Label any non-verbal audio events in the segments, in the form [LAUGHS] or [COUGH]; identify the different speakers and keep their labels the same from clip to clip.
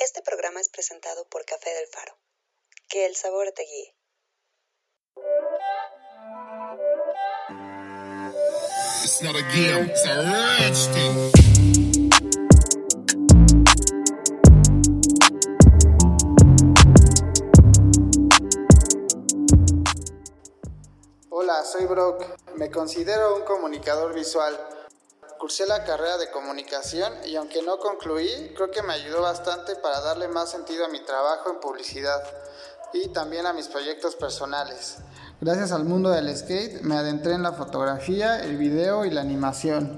Speaker 1: Este programa es presentado por Café del Faro. Que el sabor te guíe.
Speaker 2: It's not a game, it's a rich thing.
Speaker 3: Hola, soy Brock. Me considero un comunicador visual. Cursé la carrera de comunicación y aunque no concluí, creo que me ayudó bastante para darle más sentido a mi trabajo en publicidad y también a mis proyectos personales. Gracias al mundo del skate me adentré en la fotografía, el video y la animación.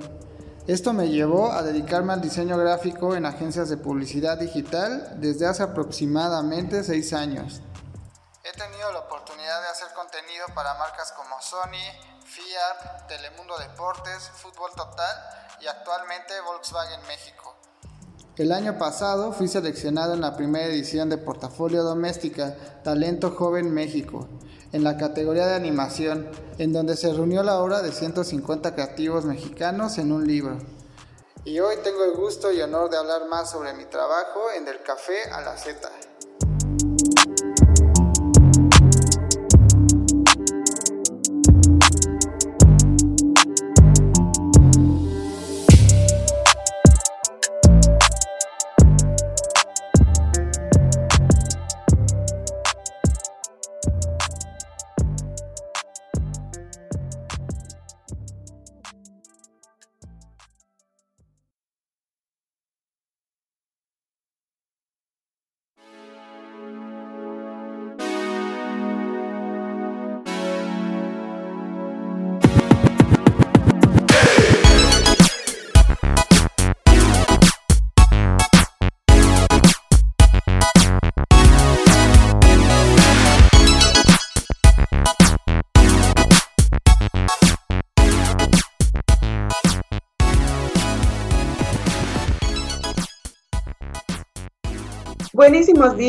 Speaker 3: Esto me llevó a dedicarme al diseño gráfico en agencias de publicidad digital desde hace aproximadamente 6 años. He tenido la oportunidad de hacer contenido para marcas como Sony, Fiat, Telemundo Deportes, Fútbol Total y actualmente Volkswagen México. El año pasado fui seleccionado en la primera edición de Portafolio Doméstica Talento Joven México, en la categoría de animación, en donde se reunió la obra de 150 creativos mexicanos en un libro. Y hoy tengo el gusto y honor de hablar más sobre mi trabajo en Del Café a la Z.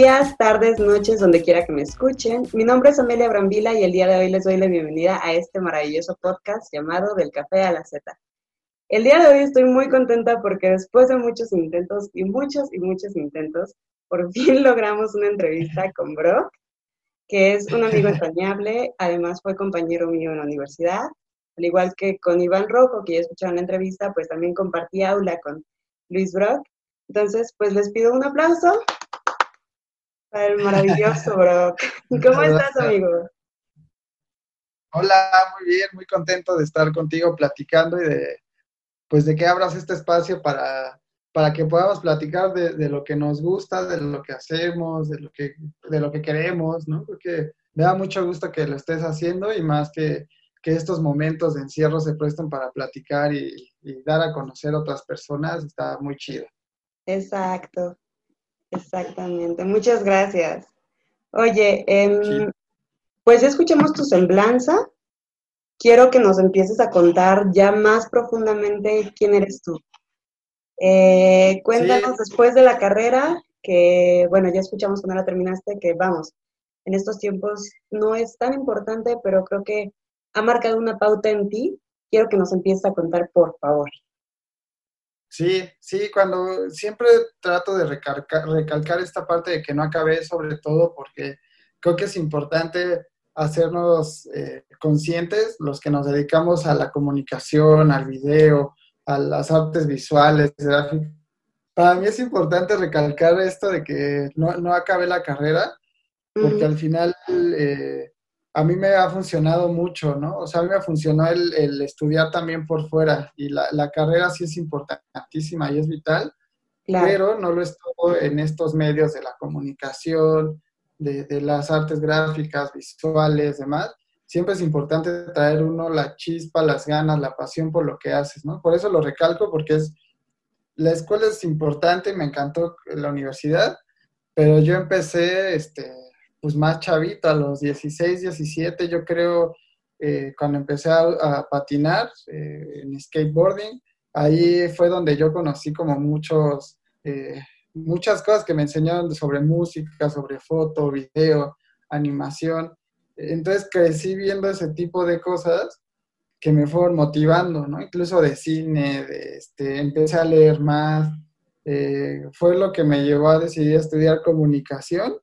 Speaker 1: días, tardes, noches, donde quiera que me escuchen. Mi nombre es Amelia Brambila y el día de hoy les doy la bienvenida a este maravilloso podcast llamado Del Café a la Z. El día de hoy estoy muy contenta porque después de muchos intentos y muchos y muchos intentos, por [LAUGHS] fin logramos una entrevista con Brock, que es un amigo [LAUGHS] entrañable, además fue compañero mío en la universidad, al igual que con Iván Rojo, que ya escucharon la entrevista, pues también compartí aula con Luis Brock. Entonces, pues les pido un aplauso el maravilloso Brock. ¿Cómo estás, amigo?
Speaker 3: Hola, muy bien, muy contento de estar contigo platicando y de, pues, de que abras este espacio para, para que podamos platicar de, de, lo que nos gusta, de lo que hacemos, de lo que, de lo que queremos, ¿no? Porque me da mucho gusto que lo estés haciendo y más que, que estos momentos de encierro se presten para platicar y, y dar a conocer a otras personas, está muy chido.
Speaker 1: Exacto. Exactamente, muchas gracias. Oye, eh, sí. pues ya escuchamos tu semblanza. Quiero que nos empieces a contar ya más profundamente quién eres tú. Eh, cuéntanos sí. después de la carrera, que bueno, ya escuchamos cuando la terminaste, que vamos, en estos tiempos no es tan importante, pero creo que ha marcado una pauta en ti. Quiero que nos empieces a contar, por favor.
Speaker 3: Sí, sí, cuando siempre trato de recalcar, recalcar, esta parte de que no acabé, sobre todo porque creo que es importante hacernos eh, conscientes, los que nos dedicamos a la comunicación, al video, a las artes visuales, gráficas. Para mí es importante recalcar esto de que no, no acabé la carrera, porque uh -huh. al final eh, a mí me ha funcionado mucho, ¿no? O sea, a mí me funcionó el, el estudiar también por fuera y la, la, carrera sí es importantísima y es vital, claro. pero no lo es todo en estos medios de la comunicación, de, de, las artes gráficas, visuales, demás. Siempre es importante traer uno la chispa, las ganas, la pasión por lo que haces, ¿no? Por eso lo recalco, porque es, la escuela es importante, me encantó la universidad, pero yo empecé, este, pues más chavito, a los 16, 17, yo creo, eh, cuando empecé a, patinar eh, en skateboarding, ahí fue donde yo conocí como muchos, eh, muchas cosas que me enseñaron sobre música, sobre foto, video, animación. Entonces crecí viendo ese tipo de cosas que me fueron motivando, ¿no? Incluso de cine, de, este, empecé a leer más, fue lo que me llevó a decidir estudiar comunicación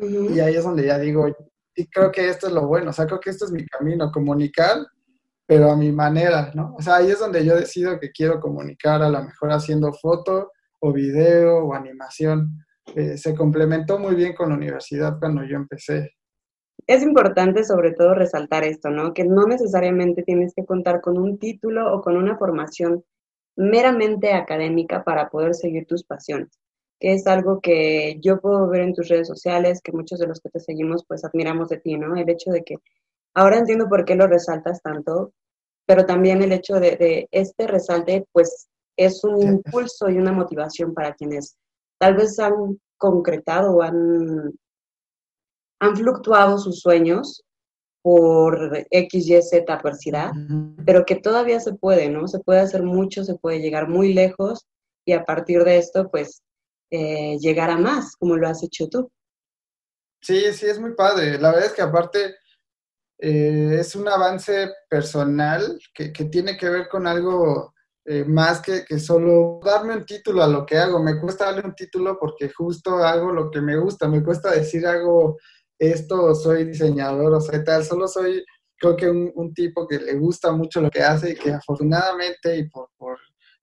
Speaker 3: y ahí es donde ya digo, y creo que esto es lo bueno, o sea, creo que esto es mi camino, comunicar, pero a mi manera, ¿no? O sea, ahí es donde yo decido que quiero comunicar, a lo mejor haciendo foto o video o animación. Eh, se complementó muy bien con la universidad cuando yo empecé.
Speaker 1: Es importante sobre todo resaltar esto, ¿no? Que no necesariamente tienes que contar con un título o con una formación meramente académica para poder seguir tus pasiones, que es algo que yo puedo ver en tus redes sociales, que muchos de los que te seguimos pues admiramos de ti, ¿no? El hecho de que ahora entiendo por qué lo resaltas tanto, pero también el hecho de, este resalte pues es un impulso y una motivación para quienes tal vez han concretado o han, han fluctuado sus sueños por X, Y, Z adversidad, pero que todavía se puede, ¿no? Se puede hacer mucho, se puede llegar muy lejos y a partir de esto, pues, eh, llegar a más, como lo has hecho tú.
Speaker 3: Sí, sí, es muy padre. La verdad es que aparte eh, es un avance personal que, tiene que ver con algo eh, más que, que, solo darme un título a lo que hago. Me cuesta darle un título porque justo hago lo que me gusta. Me cuesta decir algo esto, soy diseñador o soy tal, solo soy, creo que un, tipo que le gusta mucho lo que hace y que afortunadamente y por, por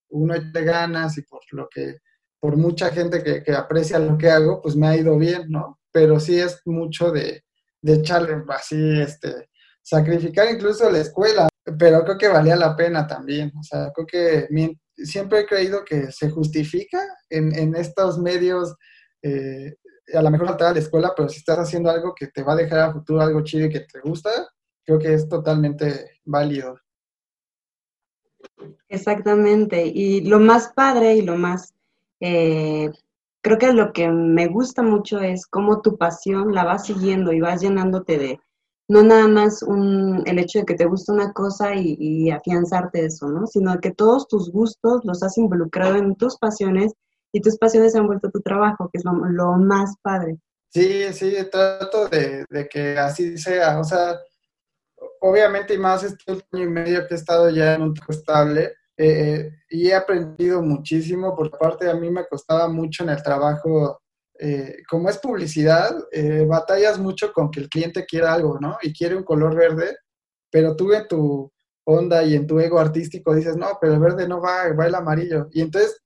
Speaker 3: uno de ganas y por lo que, por mucha gente que, aprecia lo que hago, pues me ha ido bien, ¿no? Pero sí es mucho de, de echarle así, este, sacrificar incluso la escuela, pero creo que valía la pena también, o sea, creo que siempre he creído que se justifica en, en estos medios eh, a lo mejor faltar a la escuela, pero si estás haciendo algo que te va a dejar a futuro algo chido y que te gusta, creo que es totalmente válido.
Speaker 1: Exactamente. Y lo más padre y lo más, eh, creo que lo que me gusta mucho es cómo tu pasión la vas siguiendo y vas llenándote de, no nada más un, el hecho de que te gusta una cosa y, afianzarte de eso, ¿no? Sino que todos tus gustos los has involucrado en tus pasiones y tus pasiones se han vuelto tu trabajo, que es lo, más padre.
Speaker 3: Sí, sí, trato de, que así sea. O sea, obviamente y más este año y medio que he estado ya en un trabajo estable eh, y he aprendido muchísimo, porque aparte a mí me costaba mucho en el trabajo, eh, como es publicidad, eh, batallas mucho con que el cliente quiera algo, ¿no? Y quiere un color verde, pero tú en tu onda y en tu ego artístico dices, no, pero el verde no va, va el amarillo. Y entonces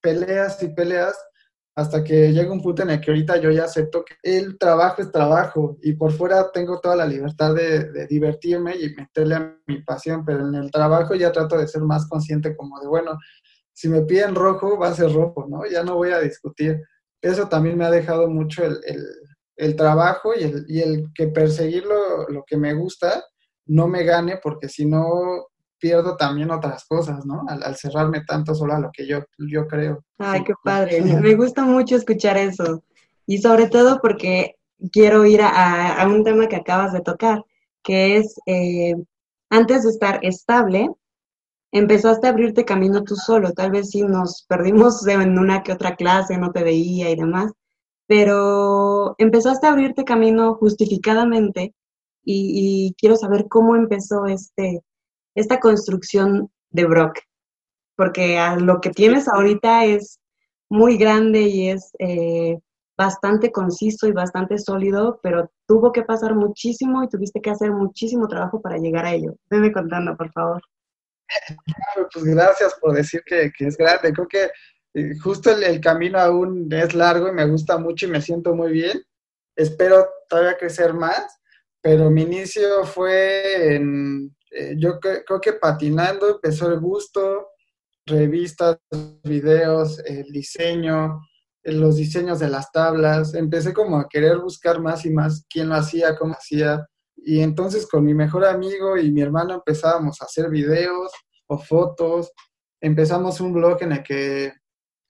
Speaker 3: peleas y peleas hasta que llega un punto en el que ahorita yo ya acepto que el trabajo es trabajo y por fuera tengo toda la libertad de, divertirme y meterle a mi pasión, pero en el trabajo ya trato de ser más consciente como de, bueno, si me piden rojo, va a ser rojo, ¿no? Ya no voy a discutir. Eso también me ha dejado mucho el, trabajo y el, que perseguir lo que me gusta no me gane, porque si no pierdo también otras cosas, ¿no? Al, cerrarme tanto solo a lo que yo, yo creo.
Speaker 1: Ay, qué padre. Me gusta mucho escuchar eso. Y sobre todo porque quiero ir a, un tema que acabas de tocar, que es, eh, antes de estar estable, empezaste a abrirte camino tú solo. Tal vez sí nos perdimos [LAUGHS] en una que otra clase, no te veía y demás, pero empezaste a abrirte camino justificadamente y quiero saber cómo empezó este, esta construcción de Brock, porque a lo que tienes ahorita es muy grande y es eh, bastante conciso y bastante sólido, pero tuvo que pasar muchísimo y tuviste que hacer muchísimo trabajo para llegar a ello. Venme contando, por favor.
Speaker 3: Pues gracias por decir que, es grande. Creo que eh, justo el, el, camino aún es largo y me gusta mucho y me siento muy bien. Espero todavía crecer más, pero mi inicio fue en eh, yo creo que patinando empezó el gusto, revistas, videos, el diseño, eh, los diseños de las tablas. Empecé como a querer buscar más y más quién lo hacía, cómo hacía. Y entonces con mi mejor amigo y mi hermano empezábamos a hacer videos o fotos. Empezamos un blog en el que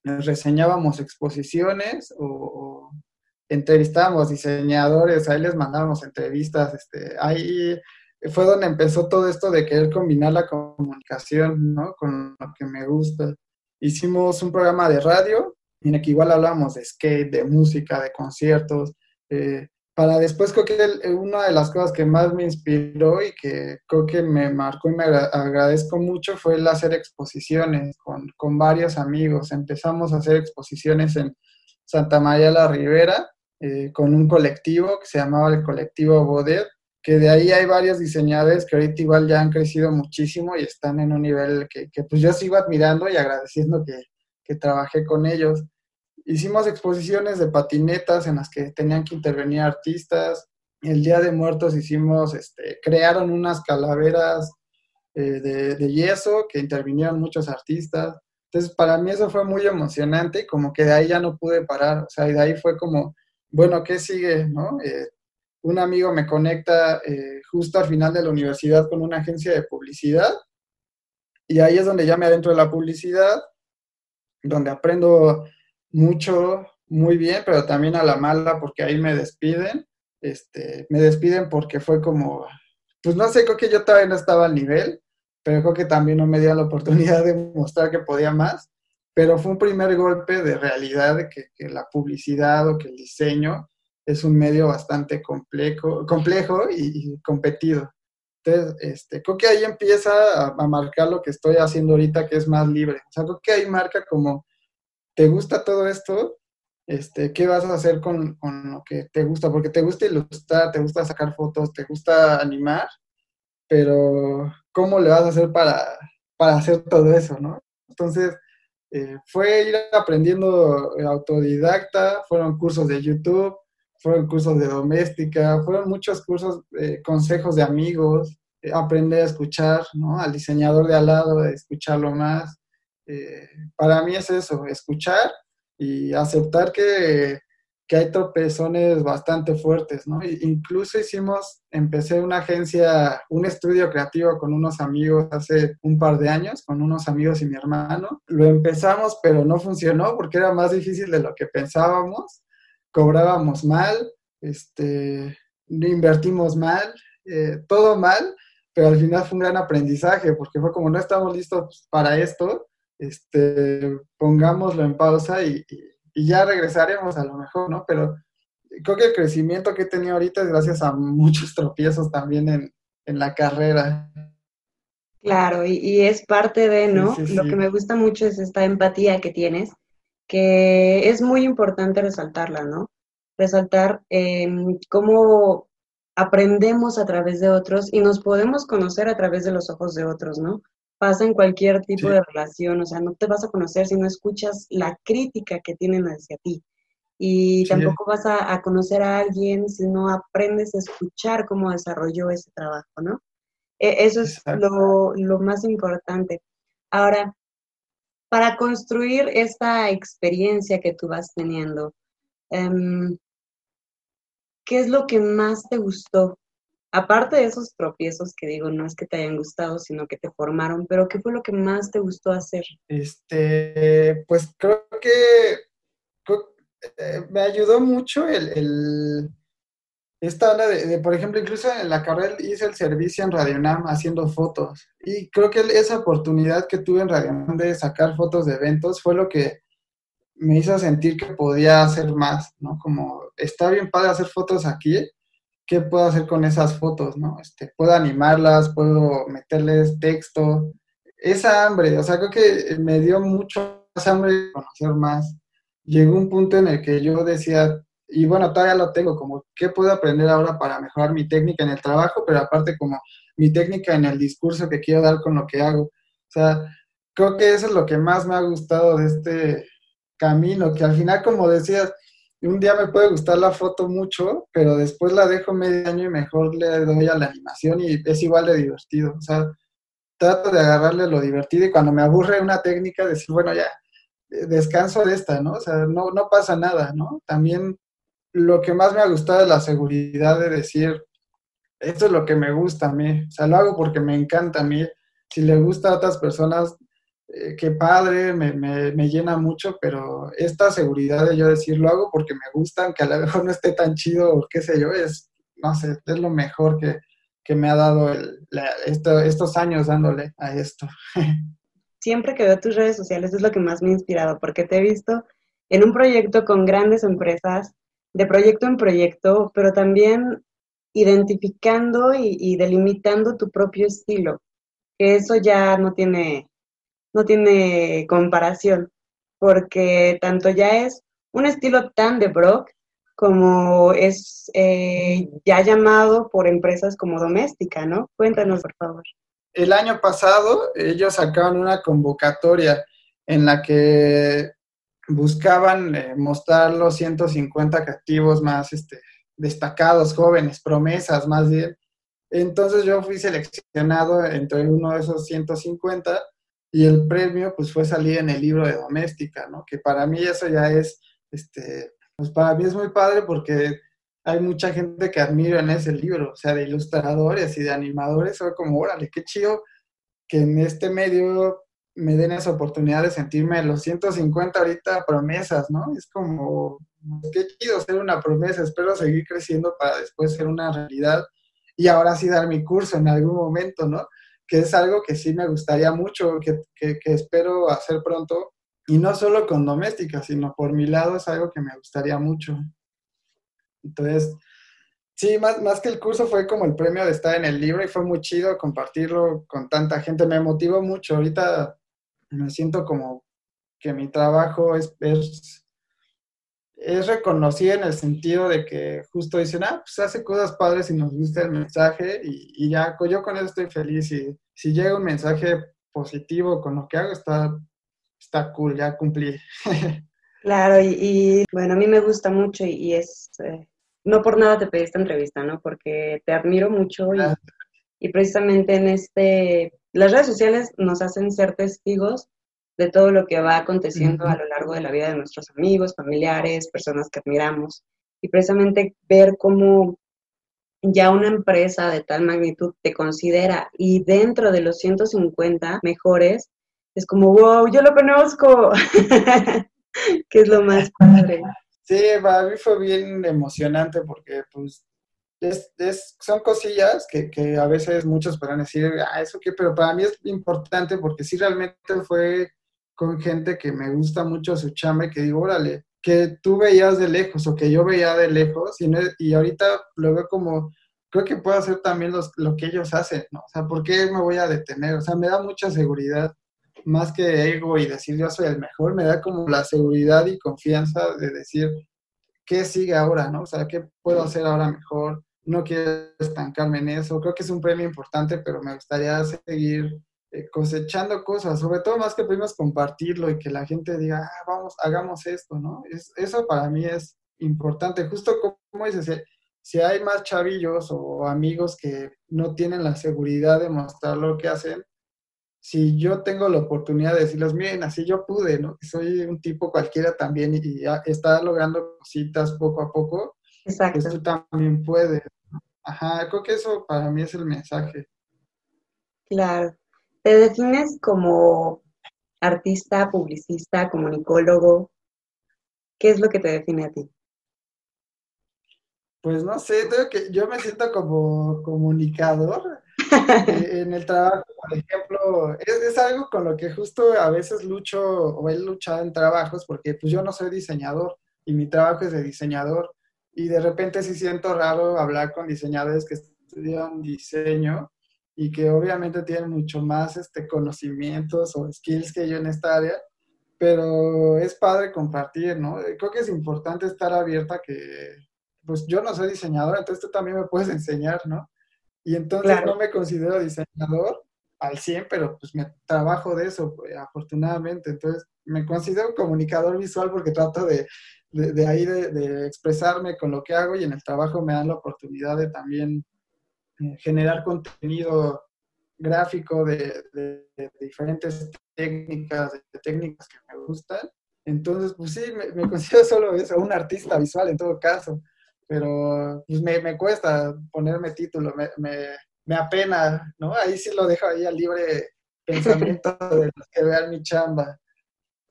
Speaker 3: reseñábamos exposiciones o, entrevistábamos diseñadores, ahí les mandábamos entrevistas, este, ahí fue donde empezó todo esto de querer combinar la comunicación, ¿no? Con lo que me gusta. Hicimos un programa de radio en el que igual hablábamos de skate, de música, de conciertos. Eh, para después creo que una de las cosas que más me inspiró y que creo que me marcó y me agradezco mucho fue el hacer exposiciones con, con varios amigos. Empezamos a hacer exposiciones en Santa María la Ribera eh, con un colectivo que se llamaba el colectivo Bodet, que de ahí hay varios diseñadores que ahorita igual ya han crecido muchísimo y están en un nivel que, pues yo sigo admirando y agradeciendo que, que trabajé con ellos. Hicimos exposiciones de patinetas en las que tenían que intervenir artistas. El Día de Muertos hicimos, este, crearon unas calaveras eh, de, yeso que intervinieron muchos artistas. Entonces, para mí eso fue muy emocionante como que de ahí ya no pude parar. O sea, y de ahí fue como, bueno, ¿qué sigue? ¿no? Eh, un amigo me conecta eh, justo al final de la universidad con una agencia de publicidad y ahí es donde ya me adentro de la publicidad, donde aprendo mucho, muy bien, pero también a la mala porque ahí me despiden. Este, me despiden porque fue como, pues no sé, creo que yo todavía no estaba al nivel, pero creo que también no me dio la oportunidad de mostrar que podía más. Pero fue un primer golpe de realidad de que, la publicidad o que el diseño es un medio bastante complejo, complejo y, competido. Entonces, este, creo que ahí empieza a, marcar lo que estoy haciendo ahorita, que es más libre. O sea, creo que ahí marca como ¿te gusta todo esto? Este, ¿Qué vas a hacer con, lo que te gusta? Porque te gusta ilustrar, te gusta sacar fotos, te gusta animar, pero ¿cómo le vas a hacer para, para hacer todo eso, no? Entonces, eh, fue ir aprendiendo autodidacta, fueron cursos de YouTube, fueron cursos de doméstica, fueron muchos cursos, eh, consejos de amigos, eh, aprender a escuchar, ¿no? Al diseñador de al lado, escucharlo más. Eh, para mí es eso, escuchar y aceptar que, hay tropezones bastante fuertes, ¿no? incluso hicimos, empecé una agencia, un estudio creativo con unos amigos hace un par de años, con unos amigos y mi hermano. Lo empezamos, pero no funcionó porque era más difícil de lo que pensábamos. Cobrábamos mal, este, invertimos mal, eh, todo mal, pero al final fue un gran aprendizaje porque fue como no estamos listos para esto, este, pongámoslo en pausa y, ya regresaremos a lo mejor, ¿no? Pero creo que el crecimiento que he tenido ahorita es gracias a muchos [LAUGHS] tropiezos también en, la carrera.
Speaker 1: Claro, y, es parte de, ¿no? Lo que me gusta mucho es esta empatía que tienes, que es muy importante resaltarla, ¿no? Resaltar em, cómo aprendemos a través de otros y nos podemos conocer a través de los ojos de otros, ¿no? pasa en cualquier tipo de relación, o sea, no te vas a conocer si no escuchas la crítica que tienen hacia ti. Y tampoco vas a, conocer a alguien si no aprendes a escuchar cómo desarrolló ese trabajo, ¿no? E, eso es lo, lo, más importante. Ahora, para construir esta experiencia que tú vas teniendo, em, ¿qué es lo que más te gustó aparte de esos tropiezos que digo, no es que te hayan gustado, sino que te formaron, pero ¿qué fue lo que más te gustó hacer?
Speaker 3: Este, pues creo que, eh, me ayudó mucho el, esta onda de, por ejemplo, incluso en la carrera hice el servicio en Radionam haciendo fotos. Y creo que esa oportunidad que tuve en Radionam de sacar fotos de eventos fue lo que me hizo sentir que podía hacer más, ¿no? Como está bien padre hacer fotos aquí, qué puedo hacer con esas fotos, ¿no? Este, puedo animarlas, puedo meterles texto. Esa hambre, o sea, creo que me dio mucho hambre de conocer más. Llegó un punto en el que yo decía, y bueno, todavía lo tengo, como, ¿qué puedo aprender ahora para mejorar mi técnica en el trabajo? Pero aparte como mi técnica en el discurso que quiero dar con lo que hago. O sea, creo que eso es lo que más me ha gustado de este camino, que al final, como decías, un día me puede gustar la foto mucho, pero después la dejo medio año y mejor le doy a la animación y es igual de divertido. O sea, trato de agarrarle lo divertido y cuando me aburre una técnica, decir, bueno, ya, descanso de esta, ¿no? O sea, no, no pasa nada, ¿no? También lo que más me ha gustado es la seguridad de decir, esto es lo que me gusta a mí, o sea, lo hago porque me encanta a mí. Si le gusta a otras personas, eh, qué padre, me, me, llena mucho, pero esta seguridad de yo decir lo hago porque me gustan, que a lo mejor no esté tan chido o qué sé yo, es, no sé, es lo mejor que, me ha dado el, estos años dándole a esto. [LAUGHS]
Speaker 1: Siempre que veo tus redes sociales es lo que más me ha inspirado, porque te he visto en un proyecto con grandes empresas, de proyecto en proyecto, pero también identificando y, delimitando tu propio estilo, eso ya no tiene, no tiene comparación, porque tanto ya es un estilo tan de Brock como es eh, ya llamado por empresas como doméstica, ¿no? Cuéntanos, por favor.
Speaker 3: El año pasado ellos sacaron una convocatoria en la que buscaban eh, mostrar los 150 creativos más este, destacados, jóvenes, promesas más bien. Entonces yo fui seleccionado entre uno de esos 150 y el premio pues fue salir en el libro de doméstica, ¿no? Que para mí eso ya es, este, pues para mí es muy padre porque hay mucha gente que admiro en ese libro, o sea, de ilustradores y de animadores, soy como, órale, qué chido que en este medio me den esa oportunidad de sentirme los 150 ahorita promesas, ¿no? Es como, qué chido ser una promesa, espero seguir creciendo para después ser una realidad y ahora sí dar mi curso en algún momento, ¿no? Que es algo que sí me gustaría mucho, que, que, que espero hacer pronto, y no solo con doméstica, sino por mi lado es algo que me gustaría mucho. Entonces, Sí, más, más que el curso fue como el premio de estar en el libro y fue muy chido compartirlo con tanta gente. Me motivó mucho. Ahorita me siento como que mi trabajo es, es, es reconocido en el sentido de que justo dicen, ah, pues hace cosas padres y nos gusta el mensaje y, ya, yo con eso estoy feliz y si llega un mensaje positivo con lo que hago, está, está cool, ya cumplí. [LAUGHS]
Speaker 1: Claro, y, bueno, a mí me gusta mucho y, es, eh, no por nada te pedí esta entrevista, ¿no? Porque te admiro mucho y, y precisamente en este las redes sociales nos hacen ser testigos de todo lo que va aconteciendo a lo largo de la vida de nuestros amigos, familiares, personas que admiramos. Y precisamente ver cómo ya una empresa de tal magnitud te considera y dentro de los 150 mejores, es como, wow, yo lo conozco, [LAUGHS] que es lo más padre.
Speaker 3: Sí, para mí fue bien emocionante porque pues es, son cosillas que, que, a veces muchos podrán decir, ah, eso qué, pero para mí es importante porque sí realmente fue con gente que me gusta mucho su chamba y que digo, órale, que tú veías de lejos o que yo veía de lejos y, y ahorita lo veo como, creo que puedo hacer también los, lo que ellos hacen, ¿no? O sea, ¿por qué me voy a detener? O sea, me da mucha seguridad, más que ego y decir yo soy el mejor, me da como la seguridad y confianza de decir, ¿qué sigue ahora, no? O sea, ¿qué puedo hacer ahora mejor? No quiero estancarme en eso. Creo que es un premio importante, pero me gustaría seguir eh, cosechando cosas, sobre todo más que premios compartirlo y que la gente diga, ah, vamos, hagamos esto, ¿no? Es, eso para mí es importante. Justo como dices, si hay más chavillos o amigos que no tienen la seguridad de mostrar lo que hacen, si yo tengo la oportunidad de decirles, miren, así yo pude, ¿no? Soy un tipo cualquiera también y, y está logrando cositas poco a poco, Exacto. Pues tú también puedes. Ajá, creo que eso para mí es el mensaje.
Speaker 1: Claro. ¿Te defines como artista, publicista, comunicólogo? ¿Qué es lo que te define a ti?
Speaker 3: Pues no sé, creo que yo me siento como comunicador [LAUGHS] en el trabajo, por ejemplo, es, es, algo con lo que justo a veces lucho o he luchado en trabajos porque pues yo no soy diseñador y mi trabajo es de diseñador y de repente sí siento raro hablar con diseñadores que estudian diseño y que obviamente tienen mucho más este, conocimientos o skills que yo en esta área, pero es padre compartir, ¿no? Creo que es importante estar abierta que, pues yo no soy diseñador, entonces tú también me puedes enseñar, ¿no? Y entonces no me considero diseñador al 100, pero pues me trabajo de eso, pues, afortunadamente. Entonces me considero comunicador visual porque trato de de, ahí de, expresarme con lo que hago y en el trabajo me dan la oportunidad de también eh, generar contenido gráfico de, diferentes técnicas, de técnicas que me gustan. Entonces, pues sí, me, [LAUGHS] considero solo eso, un artista visual en todo caso, pero pues me, me cuesta ponerme título, me, me, apena, ¿no? Ahí sí lo dejo ahí al libre pensamiento [LAUGHS] de los que vean mi chamba.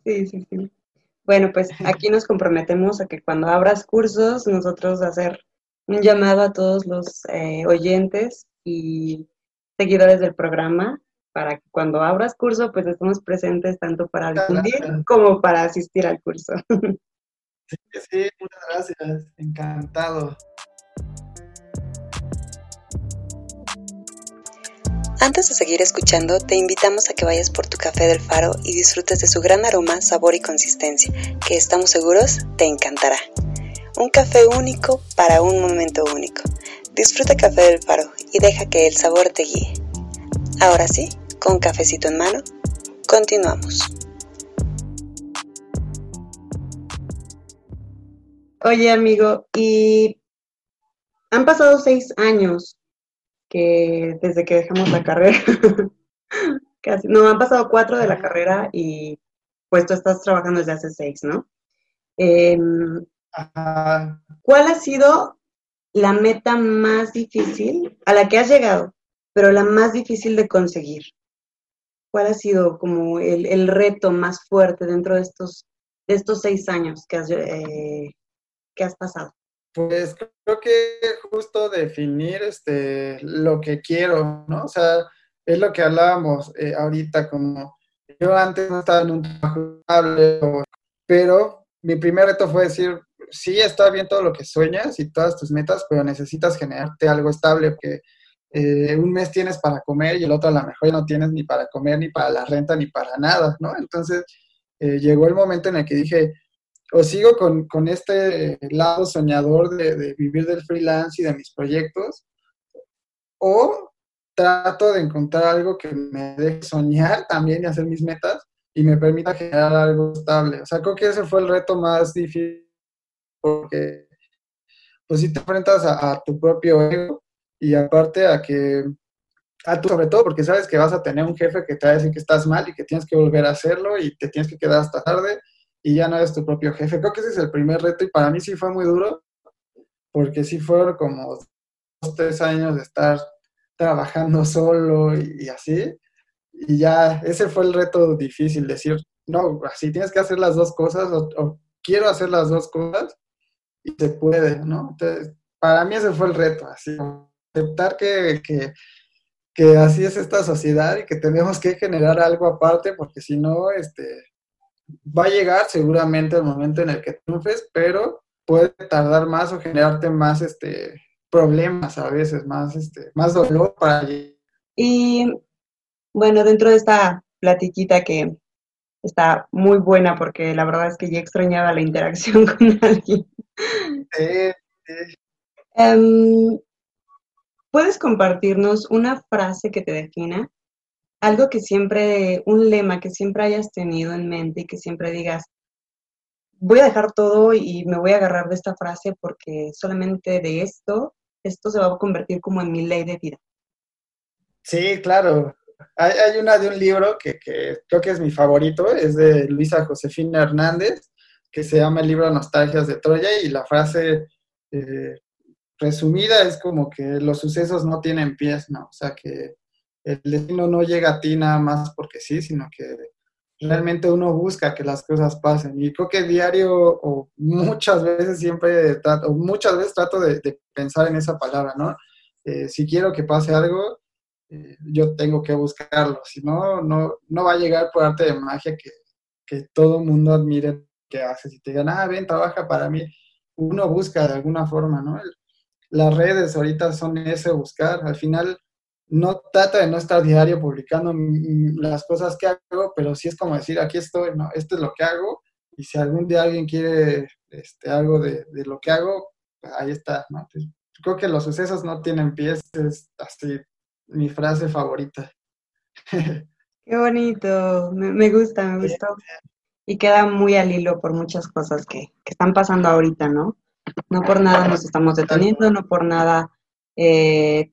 Speaker 1: Sí, sí, sí. Bueno, pues [LAUGHS] aquí nos comprometemos a que cuando abras cursos, nosotros hacer un llamado a todos los eh, oyentes y seguidores del programa para que cuando abras curso, pues estemos presentes tanto para difundir como para asistir al curso. [LAUGHS]
Speaker 3: Sí, sí, muchas gracias. Encantado.
Speaker 1: Antes de seguir escuchando, te invitamos a que vayas por tu café del faro y disfrutes de su gran aroma, sabor y consistencia, que estamos seguros te encantará. Un café único para un momento único. Disfruta Café del Faro y deja que el sabor te guíe. Ahora sí, con cafecito en mano, continuamos. Oye amigo, y han pasado seis años que desde que dejamos la carrera, [LAUGHS] casi, no, han pasado cuatro de la carrera y pues tú estás trabajando desde hace seis, ¿no? Em, ¿Cuál ha sido la meta más difícil a la que has llegado, pero la más difícil de conseguir? ¿Cuál ha sido como el, reto más fuerte dentro de estos, de estos seis años que has, eh, que has pasado?
Speaker 3: Pues creo que justo definir este, lo que quiero, ¿no? O sea, es lo que hablábamos eh, ahorita, como yo antes no estaba en un trabajo estable, pero mi primer reto fue decir, sí, está bien todo lo que sueñas y todas tus metas, pero necesitas generarte algo estable, porque eh, un mes tienes para comer y el otro a lo mejor no tienes ni para comer, ni para la renta, ni para nada, ¿no? Entonces, eh, llegó el momento en el que dije, o sigo con, este lado soñador de, vivir del freelance y de mis proyectos, o trato de encontrar algo que me deje soñar también y hacer mis metas y me permita generar algo estable. O sea, creo que ese fue el reto más difícil porque pues si te enfrentas a, tu propio ego y aparte a que, a tu, sobre todo porque sabes que vas a tener un jefe que te va a decir que estás mal y que tienes que volver a hacerlo y te tienes que quedar hasta tarde y ya no eres tu propio jefe. Creo que ese es el primer reto y para mí sí fue muy duro, porque sí fueron como dos, tres años de estar trabajando [LAUGHS] solo y, así. Y ya ese fue el reto difícil, decir, no, así tienes que hacer las dos cosas o, quiero hacer las dos cosas y se puede, ¿no? Para mí ese fue el reto, así, aceptar que, que, que así es esta sociedad y que tenemos que generar algo aparte, porque si no, este, va a llegar seguramente el momento en el que triunfes, pero puede tardar más o generarte más este, problemas a veces, más, este, más dolor para
Speaker 1: Y bueno, dentro de esta platiquita que está muy buena porque la verdad es que ya extrañaba la interacción [LAUGHS] con alguien. Em, ¿Puedes compartirnos una frase que te defina? Algo que siempre, un lema que siempre hayas tenido en mente y que siempre digas, voy a dejar todo y me voy a agarrar de esta frase porque solamente de esto, esto se va a convertir como en mi ley de vida.
Speaker 3: Sí, claro. Hay, una de un libro que, creo que es mi favorito, es de Luisa Josefina Hernández, que se llama el libro Nostalgias de Troya y la frase eh, resumida es como que los sucesos no tienen pies, ¿no? O sea que el destino no llega a ti nada más porque sí, sino que realmente uno busca que las cosas pasen. Y creo que diario o muchas veces siempre trato, o muchas veces trato de, pensar en esa palabra, ¿no? Eh, si quiero que pase algo, eh, yo tengo que buscarlo. Si no, no, no va a llegar por arte de magia que, que todo mundo admire que haces y te digan, ah, ven, trabaja para mí. Uno busca de alguna forma, ¿no? las redes ahorita son ese buscar. Al final, no trata de no estar diario publicando las cosas que hago, pero sí es como decir, aquí estoy, ¿no? Esto es lo que hago, y si algún día alguien quiere este, algo de, lo que hago, ahí está, creo que los sucesos no tienen pies, es así mi frase favorita. [LAUGHS]
Speaker 1: Qué bonito, me, gusta, me gusta. Y queda muy al hilo por muchas cosas que, que están pasando ahorita, ¿no? No por nada nos estamos deteniendo, no por nada eh,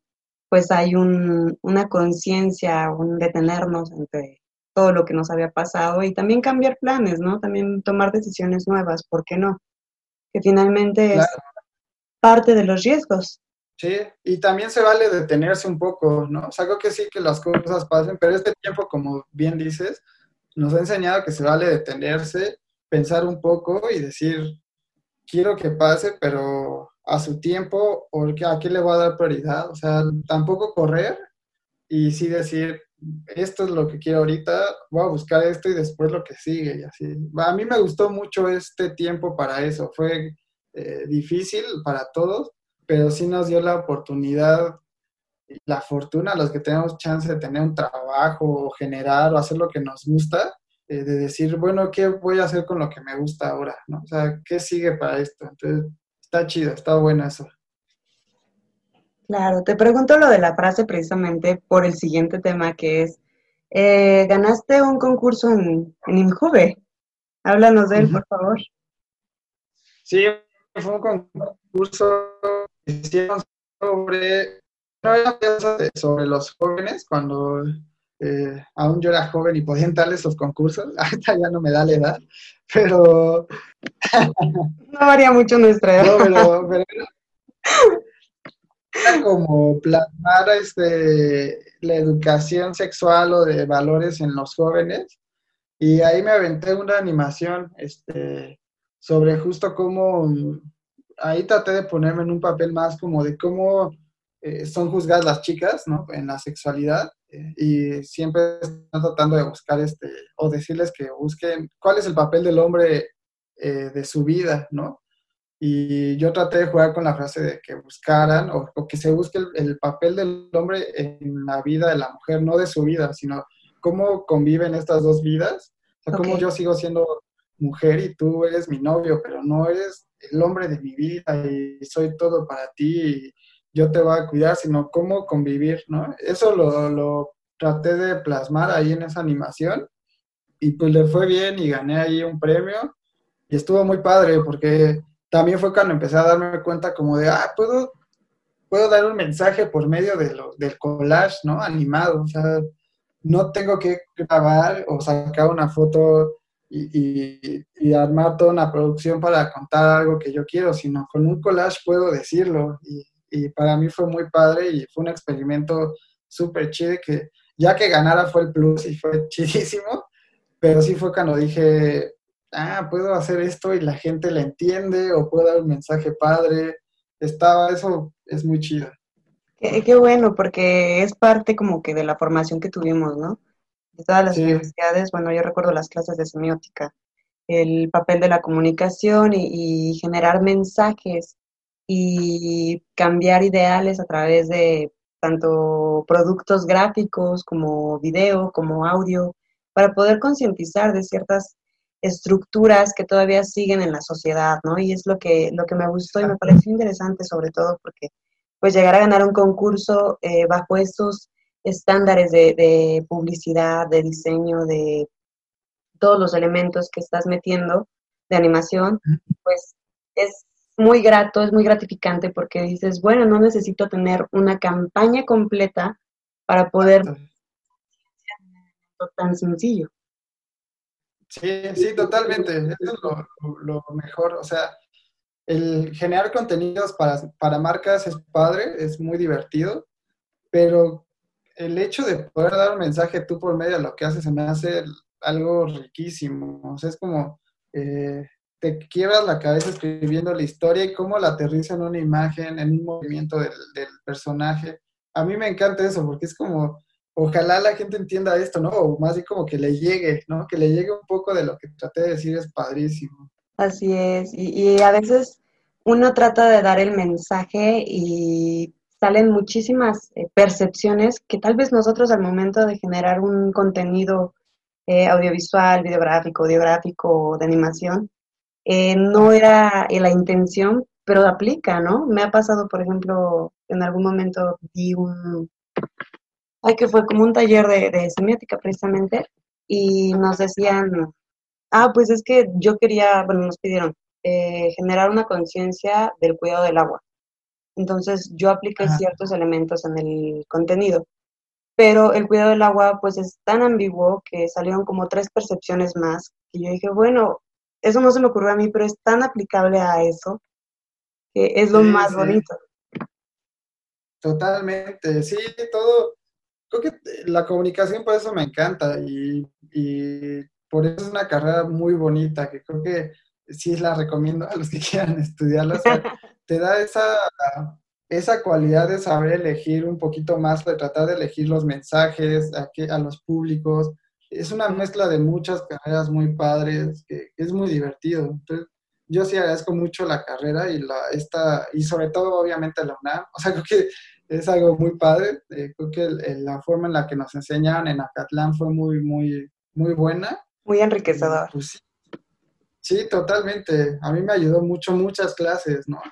Speaker 1: pues hay un, una conciencia, un detenernos entre todo lo que nos había pasado y también cambiar planes, ¿no? También tomar decisiones nuevas, ¿por qué no? Que finalmente es parte de los riesgos.
Speaker 3: Sí, y también se vale detenerse un poco, ¿no? O sea, creo que sí que las cosas pasen, pero este tiempo, como bien dices, nos ha enseñado que se vale detenerse, pensar un poco y decir, quiero que pase, pero a su tiempo o a qué le voy a dar prioridad. O sea, tampoco correr y sí decir, esto es lo que quiero ahorita, voy a buscar esto y después lo que sigue y así. A mí me gustó mucho este tiempo para eso, fue eh, difícil para todos, pero sí nos dio la oportunidad la fortuna, los que tenemos chance de tener un trabajo o generar o hacer lo que nos gusta, eh, de decir, bueno, ¿qué voy a hacer con lo que me gusta ahora? ¿no? O sea, ¿qué sigue para esto? Entonces, está chido, está bueno eso.
Speaker 1: Claro, te pregunto lo de la frase precisamente por el siguiente tema que es, eh, ganaste un concurso en, en Injuve. Háblanos de él, por favor.
Speaker 3: Sí, fue un concurso que hicieron sobre, sobre los jóvenes cuando eh, aún yo era joven y podía entrar a esos concursos, [LAUGHS] ahorita ya no me da la edad, pero...
Speaker 1: no varía mucho nuestra edad.
Speaker 3: No, pero, era como plasmar este, la educación sexual o de valores en los jóvenes, y ahí me aventé una animación este, sobre justo cómo, ahí traté de ponerme en un papel más como de cómo eh, son juzgadas las chicas, ¿no? En la sexualidad eh, y siempre están tratando de buscar este, o decirles que busquen cuál es el papel del hombre eh, de su vida, ¿no? Y yo traté de jugar con la frase de que buscaran o, que se busque el, papel del hombre en la vida de la mujer, no de su vida, sino cómo conviven estas dos vidas. O sea, cómo yo sigo siendo mujer y tú eres mi novio, pero no eres el hombre de mi vida y soy todo para ti yo te voy a cuidar, sino cómo convivir, ¿no? Eso lo, lo traté de plasmar ahí en esa animación y pues le fue bien y gané ahí un premio y estuvo muy padre porque también fue cuando empecé a darme cuenta como de, ah, puedo, puedo dar un mensaje por medio de lo, del collage, ¿no? Animado, o sea, no tengo que grabar o sacar una foto y, y, armar toda una producción para contar algo que yo quiero, sino con un collage puedo decirlo y, y para mí fue muy padre y fue un experimento súper chido que ya que ganara fue el plus y fue [LAUGHS] chidísimo, pero sí fue cuando dije, ah, puedo hacer esto y la gente le entiende o puedo dar un mensaje padre. Estaba, eso es muy chido.
Speaker 1: Qué, bueno, porque es parte como que de la formación que tuvimos, ¿no? De todas las universidades, bueno, yo recuerdo las clases de semiótica, el papel de la comunicación y, y generar mensajes y cambiar ideales a través de tanto productos gráficos como video, como audio, para poder concientizar de ciertas estructuras que todavía siguen en la sociedad, ¿no? Y es lo que, lo que me gustó y me pareció interesante sobre todo porque pues llegar a ganar un concurso eh, bajo esos estándares de, de, publicidad, de diseño, de todos los elementos que estás metiendo de animación, pues es muy grato, es muy gratificante porque dices, bueno, no necesito tener una campaña completa para poder tan sencillo.
Speaker 3: Sí, sí, totalmente. Eso es lo, mejor. O sea, el generar contenidos para, para marcas es padre, es muy divertido, pero el hecho de poder dar un mensaje tú por medio de lo que haces se me hace algo riquísimo. O sea, es como eh, te quiebras la cabeza escribiendo la historia y cómo la aterriza en una imagen, en un movimiento del, personaje. A mí me encanta eso porque es como, ojalá la gente entienda esto, ¿no? O más bien como que le llegue, ¿no? Que le llegue un poco de lo que traté de decir, es padrísimo.
Speaker 1: Así es, y, a veces uno trata de dar el mensaje y salen muchísimas eh, percepciones que tal vez nosotros al momento de generar un contenido eh, audiovisual, videográfico, audiográfico, de animación, eh, no era eh, la intención, pero aplica, ¿no? Me ha pasado, por ejemplo, en algún momento di un, ay, que fue como un taller de, semiótica precisamente, y nos decían, ah, pues es que yo quería, bueno, nos pidieron eh, generar una conciencia del cuidado del agua. Entonces yo apliqué ciertos elementos en el contenido, pero el cuidado del agua pues es tan ambiguo que salieron como tres percepciones más, y yo dije, bueno, eso no se me ocurrió a mí, pero es tan aplicable a eso que es lo más bonito.
Speaker 3: Totalmente, sí, todo. Creo que la comunicación por eso me encanta y, por eso es una carrera muy bonita que creo que sí la recomiendo a los que [LAUGHS] quieran estudiarla. [LAUGHS] te da esa esa cualidad de saber elegir un poquito más, de tratar de elegir los mensajes a, que, a los públicos, es una mezcla de muchas carreras muy padres, que es muy divertido. Entonces, yo sí agradezco mucho la carrera y la esta y sobre todo obviamente la UNAM. O sea, [LAUGHS] creo que es algo muy padre. Eh, creo que la forma en la que nos enseñaron en Acatlán fue muy, muy, muy buena.
Speaker 1: Muy enriquecedora.
Speaker 3: Pues sí, sí, totalmente. A mí me ayudó mucho muchas clases, ¿no?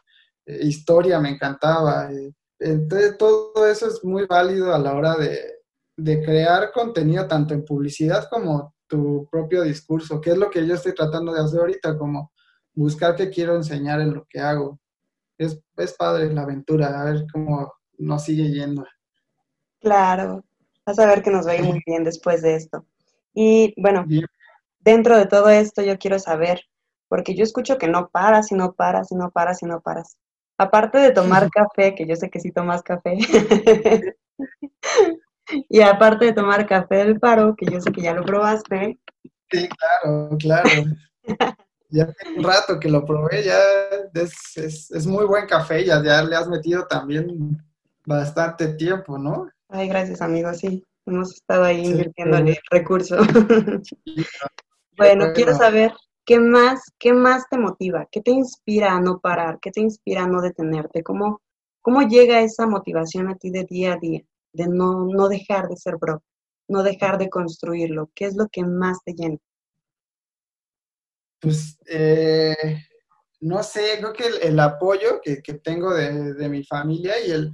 Speaker 3: Eh, historia me encantaba. Eh, entonces, todo eso es muy válido a la hora de, de crear contenido tanto en publicidad como tu propio discurso, que es lo que yo estoy tratando de hacer ahorita, como buscar qué quiero enseñar en lo que hago. Es, es padre la aventura, a ver cómo nos sigue yendo.
Speaker 1: Claro, vas a ver que nos va a ir muy bien después de esto. Y bueno, dentro de todo esto yo quiero saber, porque yo escucho que no paras y no paras y no paras y no paras. Aparte de tomar [LAUGHS] café, que yo sé que sí tomas café, [LAUGHS] y aparte de tomar café del paro, que yo sé que ya lo probaste.
Speaker 3: Sí, claro, claro. [LAUGHS] ya hace un rato que lo probé, ya es, es, muy buen café, ya, ya le has metido también bastante tiempo, ¿no?
Speaker 1: Ay, gracias, amigo, sí. Hemos estado ahí invirtiendo en el recurso. [LAUGHS] bueno, quiero saber qué más, qué más te motiva, qué te inspira a no parar, qué te inspira a no detenerte, cómo, cómo llega esa motivación a ti de día a día, de no, no dejar de ser bro, no dejar de construirlo, qué es lo que más te llena.
Speaker 3: Pues eh, no sé, creo que el, apoyo que, tengo de, mi familia y el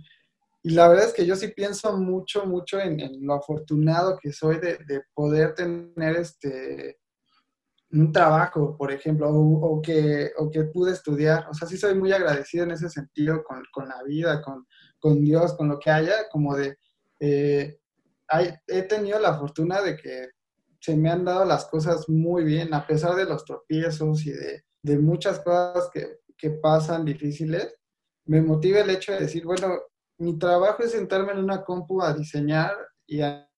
Speaker 3: y la verdad es que yo sí pienso mucho, mucho en, lo afortunado que soy de, poder tener este un trabajo, por ejemplo, o, que, o que pude estudiar. O sea, sí soy muy agradecido en ese sentido con, la vida, con, con, Dios, con lo que haya, como de, eh, he tenido la fortuna de que se me han dado las cosas muy bien, a pesar de los tropiezos y de, muchas cosas que, pasan difíciles, me motiva el hecho de decir, bueno, mi trabajo es sentarme en una compu a diseñar y a,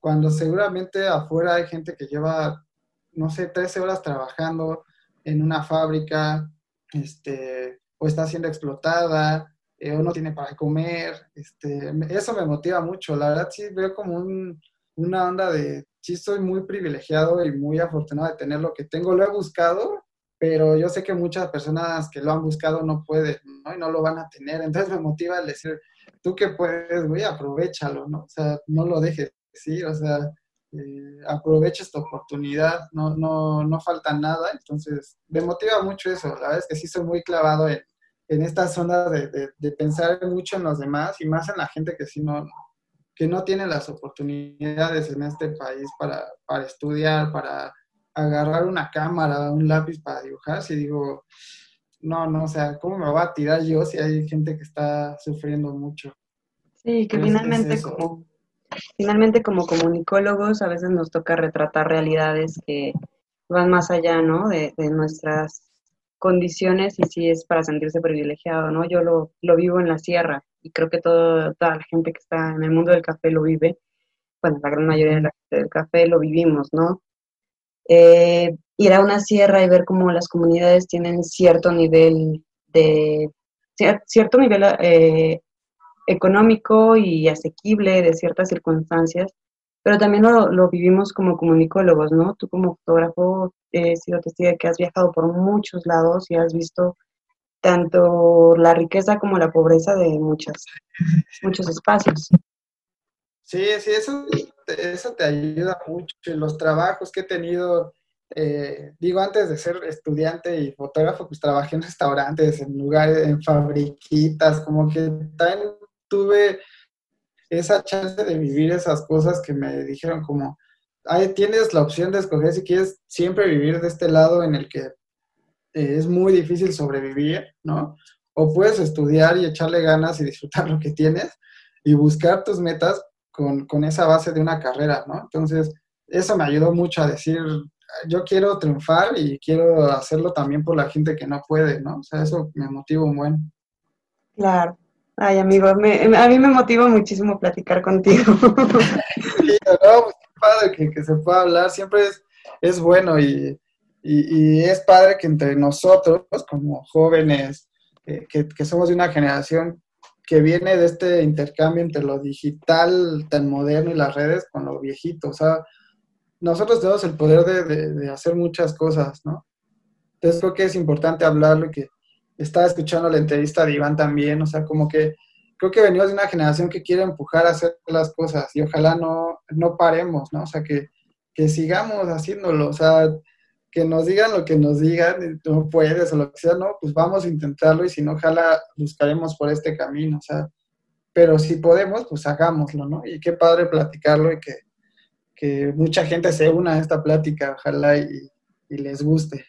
Speaker 3: cuando seguramente afuera hay gente que lleva, no sé, 13 horas trabajando en una fábrica, este, o está siendo explotada, eh, uno tiene para comer, este, eso me motiva mucho, la verdad sí veo como un, una onda de, sí estoy muy privilegiado y muy afortunado de tener lo que tengo, lo he buscado, pero yo sé que muchas personas que lo han buscado no pueden, ¿no? Y no lo van a tener, entonces me motiva el decir, tú que puedes, güey, aprovechalo, ¿no? O sea, no lo dejes, ¿sí? O sea, eh, aprovecha esta oportunidad, no, no, no falta nada, entonces me motiva mucho eso, la verdad es que sí soy muy clavado en, en esta zona de, de, pensar mucho en los demás y más en la gente que sí no, que no tiene las oportunidades en este país para, para estudiar, para agarrar una cámara, un lápiz para dibujar, si digo, no, no, o sea, ¿cómo me voy a tirar yo si hay gente que está sufriendo mucho?
Speaker 1: Sí, que finalmente como finalmente como comunicólogos a veces nos toca retratar realidades que van más allá, ¿no? De, de nuestras condiciones y sí es para sentirse privilegiado, ¿no? Yo lo, lo vivo en la sierra y creo que todo, toda la gente que está en el mundo del café lo vive, bueno, la gran mayoría del café lo vivimos, ¿no? Eh, ir a una sierra y ver cómo las comunidades tienen cierto nivel de, cierto nivel eh, económico y asequible de ciertas circunstancias, pero también lo, vivimos como comunicólogos, ¿no? Tú como fotógrafo he sido testigo de que has viajado por muchos lados y has visto tanto la riqueza como la pobreza de muchas, muchos espacios.
Speaker 3: Sí, sí, eso, eso te ayuda mucho. Los trabajos que he tenido, eh, digo, antes de ser estudiante y fotógrafo, pues trabajé en restaurantes, en lugares, en fabriquitas, como que también tuve esa chance de vivir esas cosas que me dijeron como, ahí tienes la opción de escoger si quieres siempre vivir de este lado en el que eh, es muy difícil sobrevivir, ¿no? O puedes estudiar y echarle ganas y disfrutar [LAUGHS] lo que tienes y buscar tus metas con, con esa base de una carrera, ¿no? Entonces, eso me ayudó mucho a decir, yo quiero triunfar y quiero hacerlo también por la gente que no puede, ¿no? O sea, eso me motiva un buen.
Speaker 1: Claro. Ay, amigo, a mí me motiva muchísimo platicar contigo. [LAUGHS]
Speaker 3: sí, no, pues padre que, se pueda hablar, siempre es, es bueno y, Y, es padre que entre nosotros, como jóvenes, que, que somos de una generación que viene de este intercambio entre lo digital tan moderno y las redes con lo viejito. O sea, nosotros tenemos el poder de, de, hacer muchas cosas, ¿no? Entonces creo que es importante hablarlo y que estaba escuchando la entrevista de Iván también, o sea, como que creo que venimos de una generación que quiere empujar a hacer las cosas y ojalá no, no paremos, ¿no? O sea, que, que sigamos haciéndolo, o sea, que nos digan lo que nos digan, no puedes o lo que sea, no, pues vamos a intentarlo y si no, ojalá buscaremos por este camino, o sea, pero si podemos, pues hagámoslo, ¿no? Y qué padre platicarlo y que, que mucha gente se una a esta plática, ojalá y, y les guste.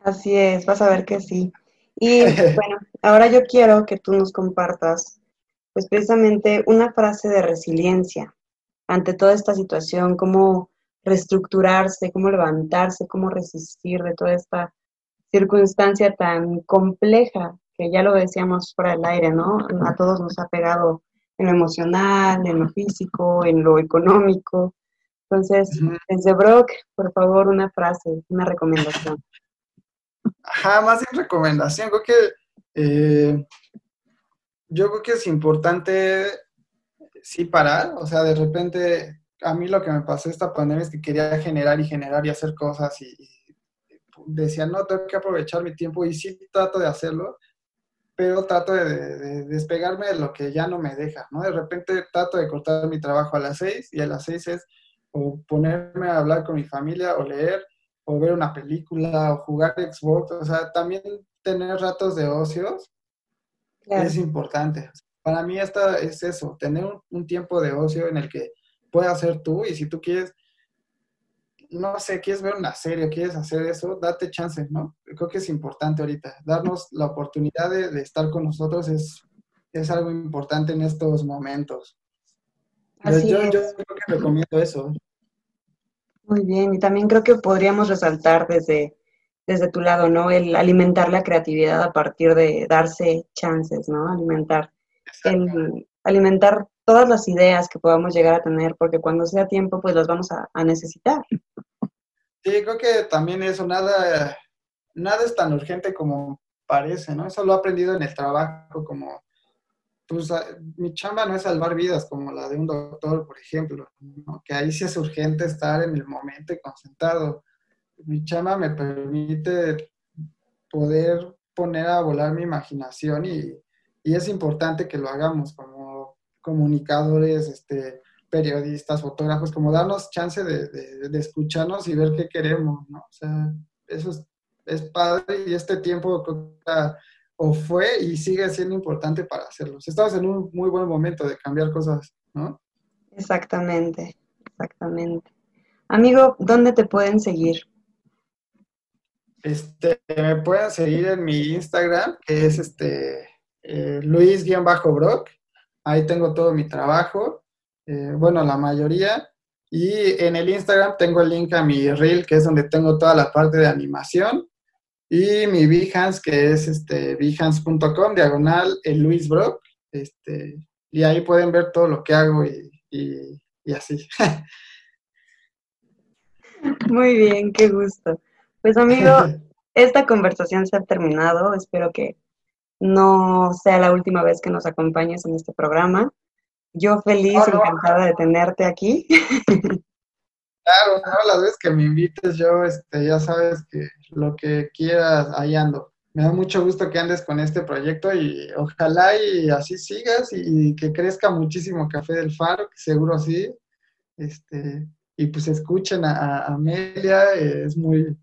Speaker 1: Así es, vas a ver que sí. Y [LAUGHS] bueno, ahora yo quiero que tú nos compartas, pues precisamente una frase de resiliencia ante toda esta situación, cómo reestructurarse, cómo levantarse, cómo resistir de toda esta circunstancia tan compleja, que ya lo decíamos fuera del aire, ¿no? A todos nos ha pegado en lo emocional, en lo físico, en lo económico. Entonces, desde Brock, por favor, una frase, una recomendación.
Speaker 3: Ajá, más en recomendación, creo que eh, yo creo que es importante sí parar, o sea, de repente a mí lo que me pasó esta pandemia es que quería generar y generar y hacer cosas y, decía, no, tengo que aprovechar mi tiempo y sí trato de hacerlo, pero trato de, despegarme de lo que ya no me deja, ¿no? De repente trato de cortar mi trabajo a las seis y a las seis es o ponerme a hablar con mi familia o leer o ver una película o jugar Xbox, o sea, también tener ratos de ocios es importante. Para mí esta es eso, tener un tiempo de ocio en el que puedes hacer tú y si tú quieres, no sé, quieres ver una serie, quieres hacer eso, date chance, ¿no? Creo que es importante ahorita. Darnos la oportunidad de, estar con nosotros es, es algo importante en estos momentos. Así yo, yo creo que recomiendo eso.
Speaker 1: Muy bien, y también creo que podríamos resaltar desde, desde tu lado, ¿no? El alimentar la creatividad a partir de darse chances, ¿no? Alimentar, el, alimentar todas las ideas que podamos llegar a tener, porque cuando sea tiempo, pues las vamos a, necesitar.
Speaker 3: Sí, creo que también eso, nada, nada es tan urgente como parece, ¿no? Eso lo he aprendido en el trabajo, como, pues, mi chamba no es salvar vidas como la de un doctor, por ejemplo, ¿no? que ahí sí es urgente estar en el momento y concentrado. Mi chamba me permite poder poner a volar mi imaginación y, y es importante que lo hagamos como comunicadores, este, periodistas, fotógrafos, como darnos chance de, escucharnos y ver qué queremos, ¿no? O sea, eso es, padre y este tiempo o fue y sigue siendo importante para hacerlo. Estamos en un muy buen momento de cambiar cosas, ¿no?
Speaker 1: Exactamente, exactamente. Amigo, ¿dónde te pueden seguir?
Speaker 3: Este, me pueden seguir en mi Instagram, que es este eh, Luis-Brock, Ahí tengo todo mi trabajo, eh, bueno, la mayoría. Y en el Instagram tengo el link a mi reel, que es donde tengo toda la parte de animación. Y mi Behance, que es este, behance.com, diagonal, el Luis Brock. Este, y ahí pueden ver todo lo que hago y, y así. [LAUGHS]
Speaker 1: Muy bien, qué gusto. Pues amigo, [LAUGHS] esta conversación se ha terminado. Espero que no sea la última vez que nos acompañes en este programa. Yo feliz, oh, encantada de tenerte aquí. [LAUGHS]
Speaker 3: Claro, no, las veces que me invites yo, este, ya sabes que lo que quieras, ahí ando. Me da mucho gusto que andes con este proyecto y ojalá y así sigas y, que crezca muchísimo Café del Faro, que seguro sí. Este, y pues escuchen a Amelia, es muy,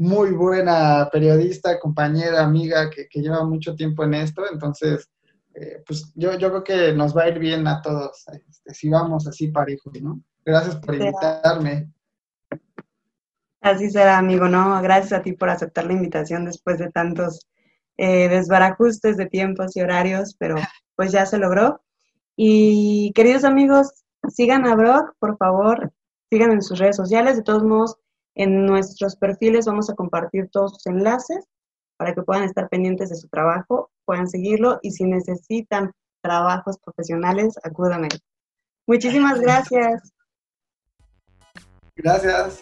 Speaker 3: muy buena periodista, compañera, amiga que, lleva mucho tiempo en esto, entonces, eh, pues yo, yo creo que nos va a ir bien a todos, este, si vamos así parejos, ¿no? Gracias por invitarme.
Speaker 1: Así será, amigo, ¿no? Gracias a ti por aceptar la invitación después de tantos eh, desbarajustes de tiempos y horarios, pero pues ya se logró. Y queridos amigos, sigan a Brock, por favor, sigan en sus redes sociales, de todos modos, en nuestros perfiles vamos a compartir todos sus enlaces para que puedan estar pendientes de su trabajo, puedan seguirlo y si necesitan trabajos profesionales, acúdame. Muchísimas gracias.
Speaker 3: Gracias.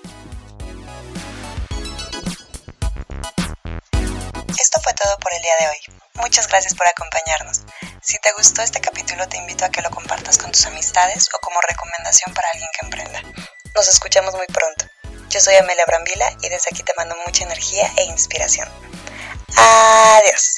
Speaker 1: Esto fue todo por el día de hoy. Muchas gracias por acompañarnos. Si te gustó este capítulo, te invito a que lo compartas con tus amistades o como recomendación para alguien que emprenda. Nos escuchamos muy pronto. Yo soy Amelia Brambila y desde aquí te mando mucha energía e inspiración. Adiós.